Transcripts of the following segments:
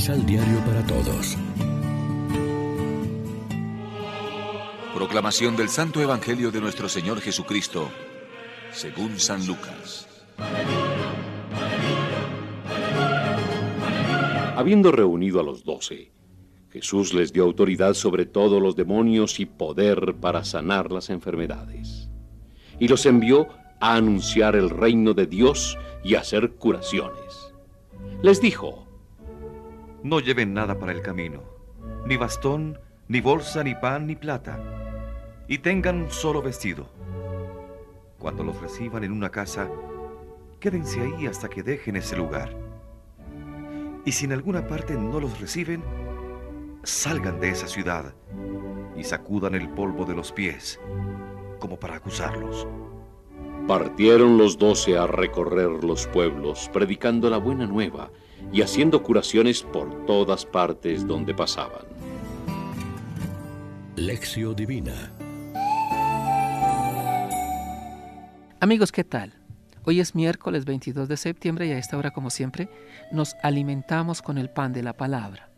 Misal Diario para Todos. Proclamación del Santo Evangelio de nuestro Señor Jesucristo, según San Lucas. Habiendo reunido a los doce, Jesús les dio autoridad sobre todos los demonios y poder para sanar las enfermedades. Y los envió a anunciar el reino de Dios y a hacer curaciones. Les dijo, No lleven nada para el camino, ni bastón, ni bolsa, ni pan, ni plata, y tengan un solo vestido. Cuando los reciban en una casa, quédense ahí hasta que dejen ese lugar. Y si en alguna parte no los reciben, salgan de esa ciudad y sacudan el polvo de los pies, como para acusarlos. Partieron los doce a recorrer los pueblos, predicando la buena nueva y haciendo curaciones por todas partes donde pasaban. Lección Divina Amigos, ¿qué tal? Hoy es miércoles 22 de septiembre y a esta hora, como siempre, nos alimentamos con el pan de la palabra.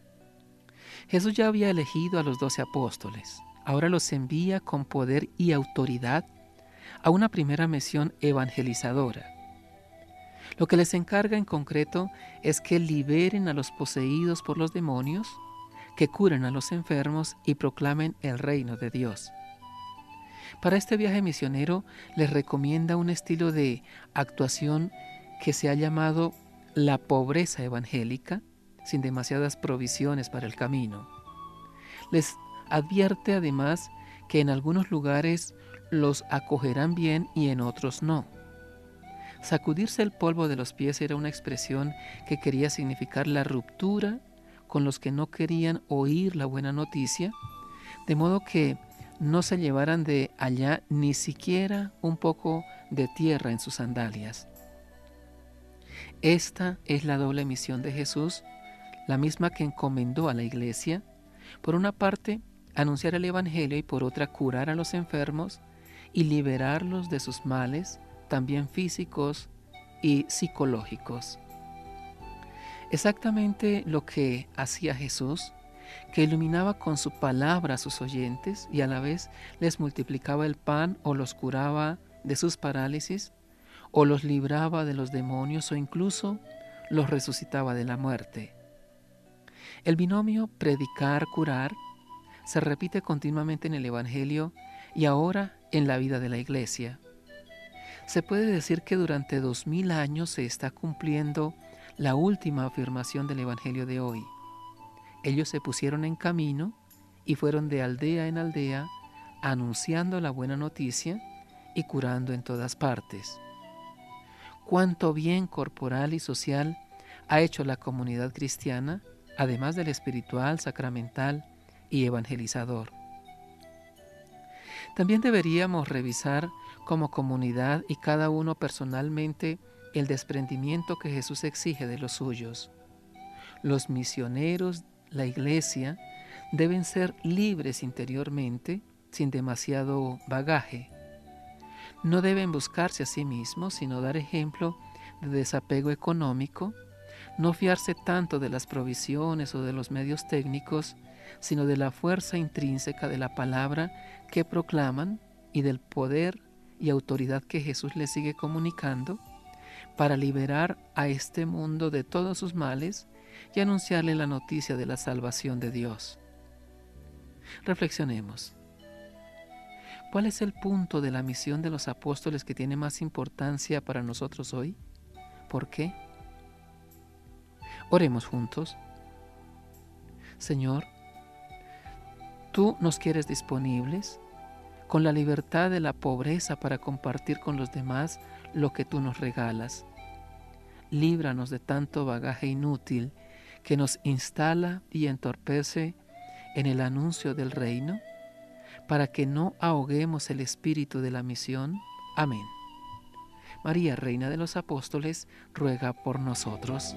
Jesús ya había elegido a los doce apóstoles. Ahora los envía con poder y autoridad a una primera misión evangelizadora. Lo que les encarga en concreto es que liberen a los poseídos por los demonios, que curen a los enfermos y proclamen el reino de Dios. Para este viaje misionero les recomienda un estilo de actuación que se ha llamado la pobreza evangélica, sin demasiadas provisiones para el camino. Les advierte además que en algunos lugares los acogerán bien y en otros no. Sacudirse el polvo de los pies era una expresión que quería significar la ruptura con los que no querían oír la buena noticia, de modo que no se llevaran de allá ni siquiera un poco de tierra en sus sandalias. Esta es la doble misión de Jesús la misma que encomendó a la iglesia, por una parte, anunciar el Evangelio y por otra, curar a los enfermos y liberarlos de sus males, también físicos y psicológicos. Exactamente lo que hacía Jesús, que iluminaba con su palabra a sus oyentes y a la vez les multiplicaba el pan o los curaba de sus parálisis, o los libraba de los demonios o incluso los resucitaba de la muerte. El binomio predicar-curar se repite continuamente en el Evangelio y ahora en la vida de la Iglesia. Se puede decir que durante dos mil años se está cumpliendo la última afirmación del Evangelio de hoy. Ellos se pusieron en camino y fueron de aldea en aldea anunciando la buena noticia y curando en todas partes. Cuánto bien corporal y social ha hecho la comunidad cristiana además del espiritual, sacramental y evangelizador. También deberíamos revisar como comunidad y cada uno personalmente el desprendimiento que Jesús exige de los suyos. Los misioneros, la iglesia, deben ser libres interiormente, sin demasiado bagaje. No deben buscarse a sí mismos, sino dar ejemplo de desapego económico, no fiarse tanto de las provisiones o de los medios técnicos, sino de la fuerza intrínseca de la palabra que proclaman y del poder y autoridad que Jesús les sigue comunicando para liberar a este mundo de todos sus males y anunciarle la noticia de la salvación de Dios. Reflexionemos. ¿Cuál es el punto de la misión de los apóstoles que tiene más importancia para nosotros hoy? ¿Por qué? Oremos juntos. Señor, tú nos quieres disponibles con la libertad de la pobreza para compartir con los demás lo que tú nos regalas. Líbranos de tanto bagaje inútil que nos instala y entorpece en el anuncio del reino, para que no ahoguemos el espíritu de la misión. Amén. María, Reina de los Apóstoles, ruega por nosotros.